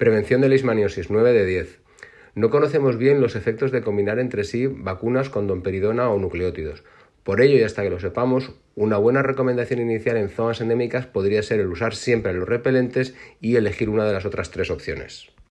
Prevención de leishmaniosis 9 de 10. No conocemos bien los efectos de combinar entre sí vacunas con domperidona o nucleótidos. Por ello, y hasta que lo sepamos, una buena recomendación inicial en zonas endémicas podría ser el usar siempre los repelentes y elegir una de las otras tres opciones.